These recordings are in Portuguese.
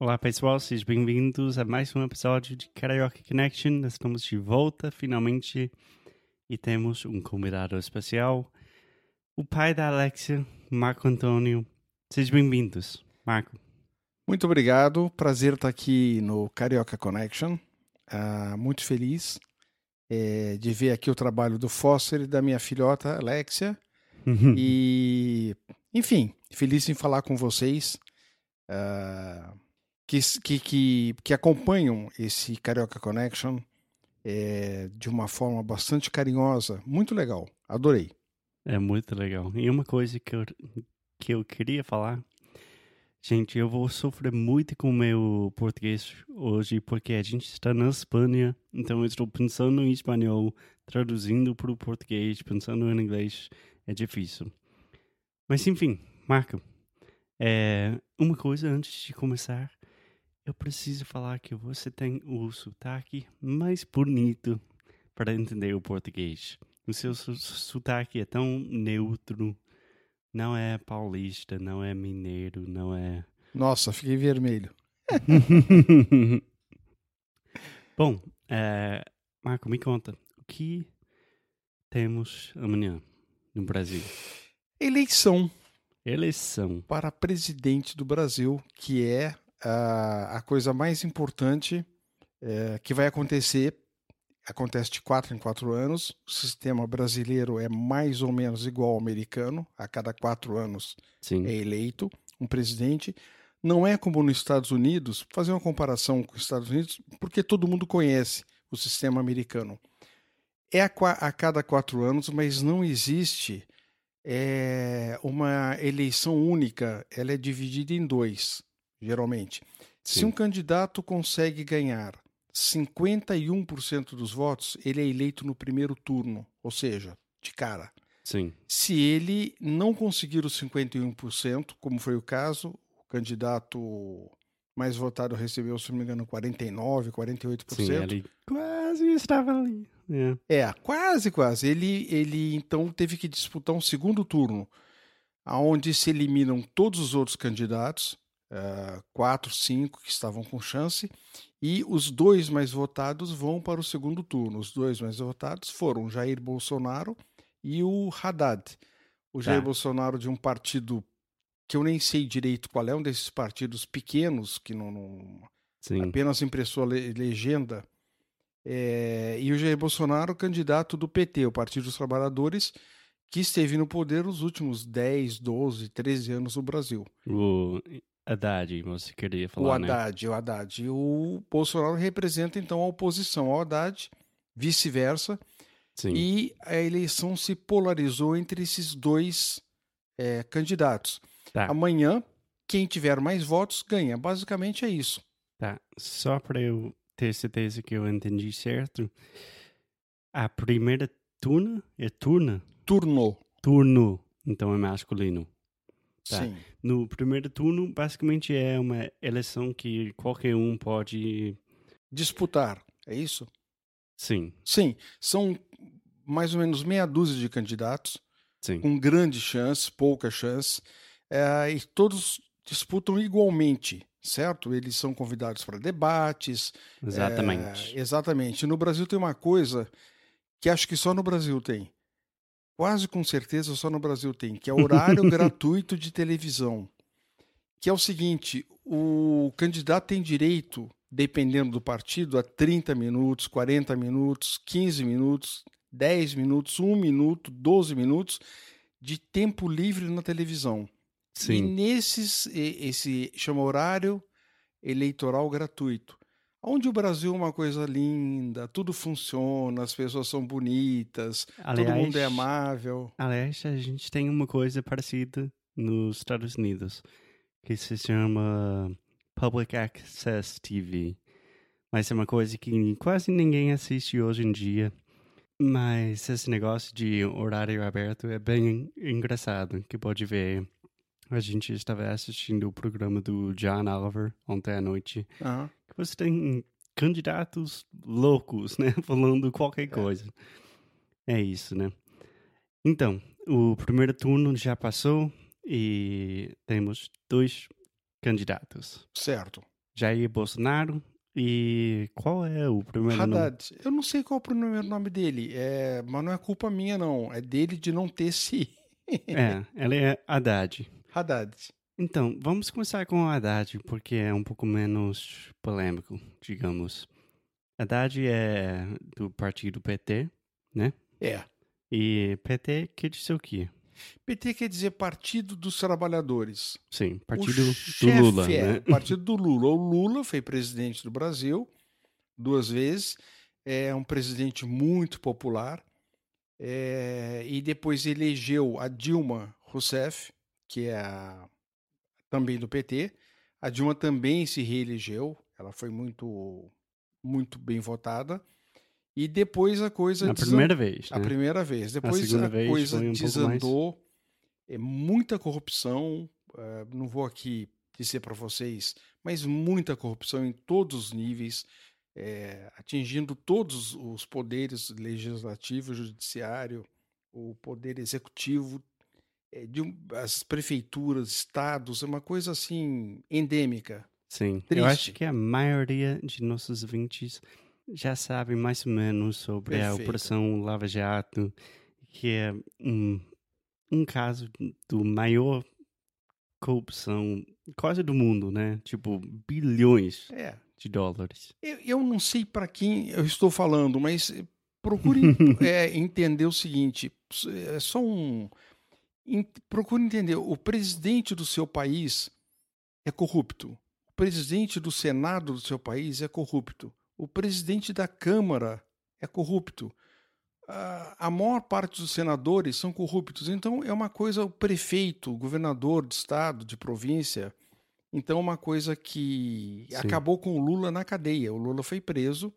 Olá pessoal, sejam bem-vindos a mais um episódio de Karaoke Connection. Estamos de volta finalmente e temos um convidado especial, o pai da Alexia, Marco Antônio. Sejam bem-vindos, Marco. Muito obrigado, prazer estar aqui no Carioca Connection. Uh, muito feliz é, de ver aqui o trabalho do Foster e da minha filhota Alexia. Uhum. E, enfim, feliz em falar com vocês. Uh, que, que, que, que acompanham esse Carioca Connection é, de uma forma bastante carinhosa. Muito legal, adorei. É muito legal. E uma coisa que eu, que eu queria falar, gente, eu vou sofrer muito com o meu português hoje, porque a gente está na Espanha, então eu estou pensando em espanhol, traduzindo para o português, pensando em inglês, é difícil. Mas enfim, Marco, é, uma coisa antes de começar, eu preciso falar que você tem o sotaque mais bonito para entender o português. O seu sotaque é tão neutro, não é paulista, não é mineiro, não é. Nossa, fiquei vermelho. Bom, é, Marco, me conta, o que temos amanhã no Brasil? Eleição. Eleição. Para presidente do Brasil, que é a, a coisa mais importante é, que vai acontecer acontece de quatro em quatro anos. O sistema brasileiro é mais ou menos igual ao americano. A cada quatro anos Sim. é eleito um presidente. Não é como nos Estados Unidos, fazer uma comparação com os Estados Unidos, porque todo mundo conhece o sistema americano. É a, a cada quatro anos, mas não existe é, uma eleição única. Ela é dividida em dois geralmente. Sim. Se um candidato consegue ganhar 51% dos votos, ele é eleito no primeiro turno, ou seja, de cara. Sim. Se ele não conseguir os 51%, como foi o caso, o candidato mais votado recebeu, se não me engano, 49%, 48%. Sim, ele quase estava ali. É, é quase, quase. Ele, ele então teve que disputar um segundo turno, onde se eliminam todos os outros candidatos, uh, quatro, cinco que estavam com chance, e os dois mais votados vão para o segundo turno. Os dois mais votados foram Jair Bolsonaro e o Haddad. O Jair Tá. Bolsonaro de um partido que eu nem sei direito qual é, um desses partidos pequenos que não, não apenas impressou a le- legenda. É, e o Jair Bolsonaro, candidato do PT, o Partido dos Trabalhadores, que esteve no poder os últimos 10, 12, 13 anos no Brasil. O Haddad, você queria falar, o né? Haddad, o Haddad. E o Bolsonaro representa então a oposição ao Haddad, vice-versa, Sim. e a eleição se polarizou entre esses dois é, candidatos. Tá. Amanhã, quem tiver mais votos ganha. Basicamente é isso. Tá, só para eu ter certeza que eu entendi certo, a primeira turna é turna? Turno. Turno, então é masculino. Tá. Sim. No primeiro turno, basicamente é uma eleição que qualquer um pode. Disputar. É isso? Sim, Sim. São mais ou menos meia dúzia de candidatos, sim. com grande chance, pouca chance, é, e todos disputam igualmente, certo? Eles são convidados para debates. Exatamente. é, exatamente. No Brasil tem uma coisa que acho que só no Brasil tem. Quase com certeza só no Brasil tem, que é horário gratuito de televisão. Que é o seguinte: o candidato tem direito, dependendo do partido, a 30 minutos, 40 minutos, 15 minutos, 10 minutos, 1 minuto, 12 minutos de tempo livre na televisão. E Sim. nesses, e- esse chama horário eleitoral gratuito. Onde o Brasil é uma coisa linda, tudo funciona, as pessoas são bonitas, todo mundo é Aliás, amável. aliás, a gente tem uma coisa parecida nos Estados Unidos, que se chama Public Access TV. Mas é uma coisa que quase ninguém assiste hoje em dia. Mas esse negócio de horário aberto é bem engraçado, que pode ver. A gente estava assistindo o programa do John Oliver ontem à noite. Aham. Você tem candidatos loucos, né? Falando qualquer É. coisa. É isso, né? Então, o primeiro turno já passou e temos dois candidatos. Certo. Jair Bolsonaro e qual é o primeiro nome? Haddad. Eu não sei qual é o primeiro nome dele, é, mas não é culpa minha, não. É dele de não ter esse É, ela é Haddad. Haddad. Então, vamos começar com o Haddad, porque é um pouco menos polêmico, digamos. Haddad é do partido PT, né? É. E PT quer dizer o quê? PT quer dizer Partido dos Trabalhadores. Sim, partido do Lula, é né? partido do Lula. O Lula foi presidente do Brasil duas vezes. É um presidente muito popular. É, e depois elegeu a Dilma Rousseff, que é a- também do PT. A Dilma também se reelegeu. Ela foi muito, muito bem votada. E depois a coisa Na desan- primeira vez, a né? primeira vez. Depois a, segunda vez coisa um desandou. É muita corrupção. eh, não vou aqui dizer para vocês, mas muita corrupção em todos os níveis, eh, atingindo todos os poderes legislativo, judiciário, o poder executivo, de um- as prefeituras, estados, é uma coisa assim endêmica. Sim. Triste. Eu acho que a maioria de nossos ouvintes já sabe mais ou menos sobre a Perfeito. Operação Lava Jato, que é um, um caso do maior corrupção quase do mundo, né? Tipo, bilhões É, de dólares. Eu, eu não sei para quem eu estou falando, mas eh, procure é, entender o seguinte: é só um. Procure entender. O presidente do seu país é corrupto. O presidente do Senado do seu país é corrupto. O presidente da Câmara é corrupto. A, a maior parte dos senadores são corruptos. Então é uma coisa, o prefeito, o governador de estado, de província. Então é uma coisa que Sim. acabou com o Lula na cadeia. O Lula foi preso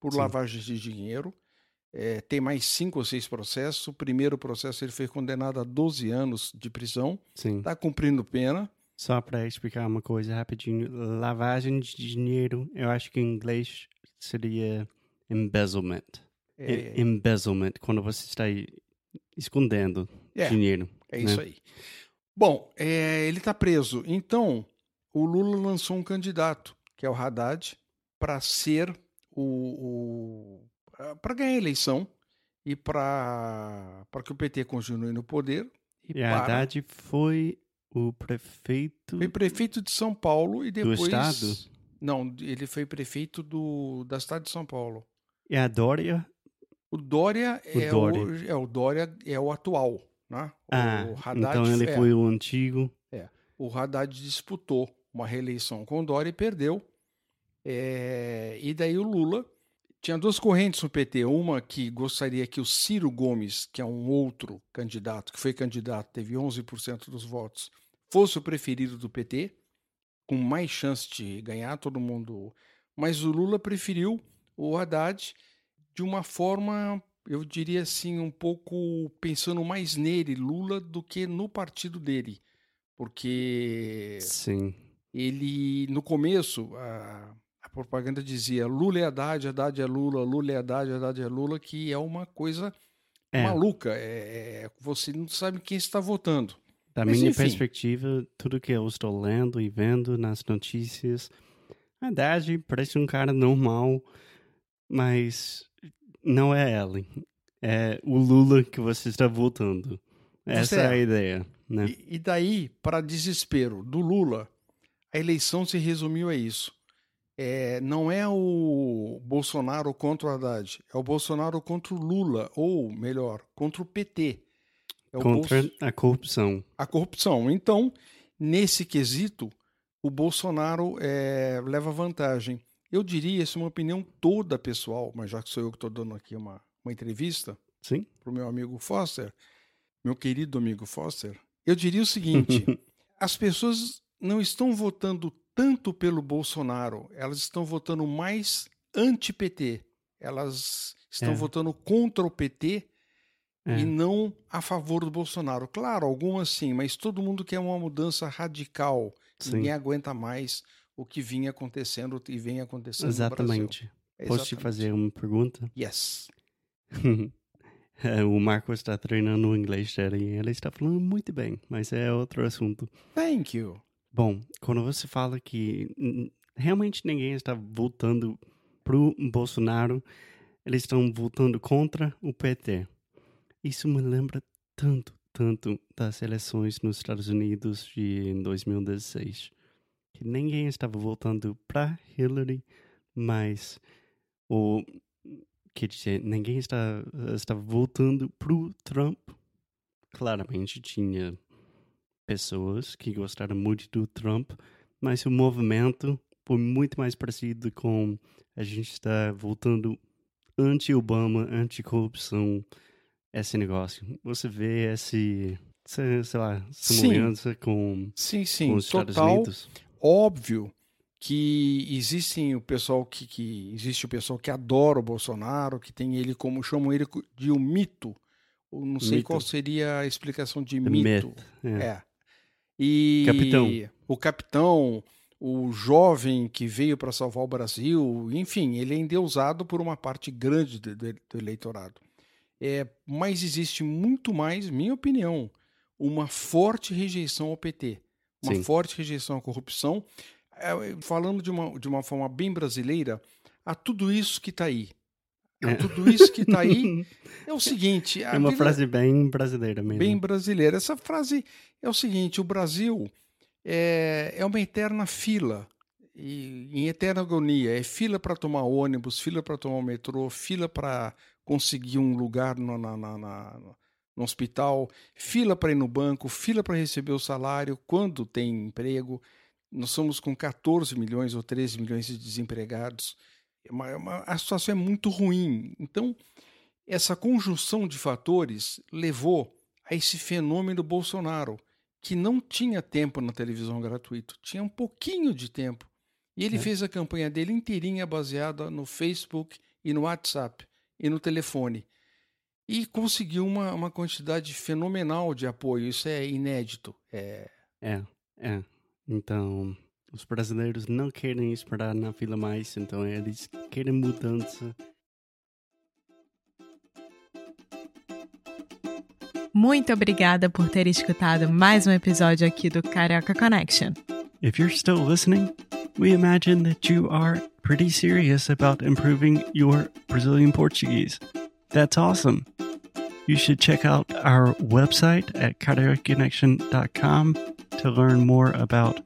por Sim. lavagem de dinheiro. É, tem mais cinco ou seis processos. O primeiro processo ele foi condenado a 12 anos de prisão. Sim. Está cumprindo pena. Só para explicar uma coisa rapidinho, lavagem de dinheiro, eu acho que em inglês seria embezzlement. É, Embezzlement, quando você está escondendo É. dinheiro. É né? isso aí. Bom, é, ele está preso. Então, o Lula lançou um candidato, que é o Haddad, para ser o. para ganhar a eleição e para que o PT continue no poder. E, E para, Haddad foi o prefeito foi prefeito de São Paulo e depois. estado? Não, ele foi prefeito do, da cidade de São Paulo. e a Dória. O Dória, O é, Dória. O, é o Dória é o atual, né? Ah, o Haddad então ele é, foi o antigo. o Haddad disputou uma reeleição com o Dória e perdeu. É, e daí o Lula tinha duas correntes no PT. Uma que gostaria que o Ciro Gomes, que é um outro candidato, que foi candidato, teve 11% dos votos, fosse o preferido do PT, com mais chance de ganhar todo mundo. Mas o Lula preferiu o Haddad de uma forma, eu diria assim, um pouco pensando mais nele, Lula, do que no partido dele. Porque Sim. ele, no começo, a, propaganda dizia Lula é Haddad, Haddad é Lula, Lula é Haddad, Haddad é Lula, que é uma coisa É, maluca. É, é- você não sabe quem está votando. da mas minha enfim. perspectiva, tudo que eu estou lendo e vendo nas notícias, Haddad parece um cara normal, mas não é ele. É o Lula que você está votando. Essa é a é. ideia, né? E, e daí, para desespero do Lula, a eleição se resumiu a isso. É, não é o Bolsonaro contra o Haddad, é o Bolsonaro contra o Lula, ou melhor, contra o PT. É o Contra Bolso- a corrupção. a corrupção. Então, nesse quesito, o Bolsonaro eh, leva vantagem. Eu diria, isso é uma opinião toda pessoal, mas já que sou eu que estou dando aqui uma, uma entrevista para o meu amigo Foster, meu querido amigo Foster, eu diria o seguinte: as pessoas não estão votando tanto pelo Bolsonaro, elas estão votando mais anti-PT. Elas estão É. votando contra o PT É. e não a favor do Bolsonaro. Claro, algumas sim, mas todo mundo quer uma mudança radical. Sim. Ninguém aguenta mais o que vinha acontecendo e vem acontecendo no Brasil. Exatamente. Posso te Exatamente. fazer uma pergunta? Yes. É, o Marcos está treinando o inglês dele e ele está falando muito bem, mas é outro assunto. Thank you. Bom, quando você fala que realmente ninguém está votando pro Bolsonaro, eles estão votando contra o PT. Isso me lembra tanto, tanto das eleições nos Estados Unidos de em 2016, que ninguém estava votando para Hillary, mas o quer dizer, ninguém está estava votando pro Trump. Claramente tinha pessoas que gostaram muito do Trump, mas o movimento foi muito mais parecido com a gente está voltando anti-Obama, anti-corrupção, esse negócio. Você vê esse, sei sei lá, Sim. semelhança com, Sim, com sim, os Estados total. Unidos? Óbvio que existem o pessoal que, que existe o pessoal que adora o Bolsonaro, que tem ele como chamam ele de um mito. Eu não sei Mito. qual seria a explicação de The mito. myth, é. É. E Capitão. o capitão, o jovem que veio para salvar o Brasil, enfim, ele é endeusado por uma parte grande do, do- do eleitorado. É, mas existe muito mais, minha opinião, uma forte rejeição ao PT, uma Sim. forte rejeição à corrupção. É, falando de uma, de uma forma bem brasileira, a tudo isso que está aí. É. tudo isso que está aí é o seguinte. É uma vida- frase bem brasileira mesmo. bem brasileira. Essa frase é o seguinte: o Brasil é, é uma eterna fila, e, em eterna agonia. É fila para tomar ônibus, fila para tomar o metrô, fila para conseguir um lugar no, na- na- na- no hospital, fila para ir no banco, fila para receber o salário quando tem emprego. Nós somos com 14 milhões ou 13 milhões de desempregados. A situação é muito ruim. Então, essa conjunção de fatores levou a esse fenômeno Bolsonaro, que não tinha tempo na televisão gratuito, tinha um pouquinho de tempo. E ele É. fez a campanha dele inteirinha baseada no Facebook e no WhatsApp e no telefone. E conseguiu uma, uma quantidade fenomenal de apoio. Isso é inédito. É, É, é. Então, os brasileiros não querem esperar na fila mais, então eles querem mudança. Muito obrigada por ter escutado mais um episódio aqui do Carioca Connection. If you're still listening, we imagine that you are pretty serious about improving your Brazilian Portuguese. That's awesome. You should check out our website at cariocaconnection.com to learn more about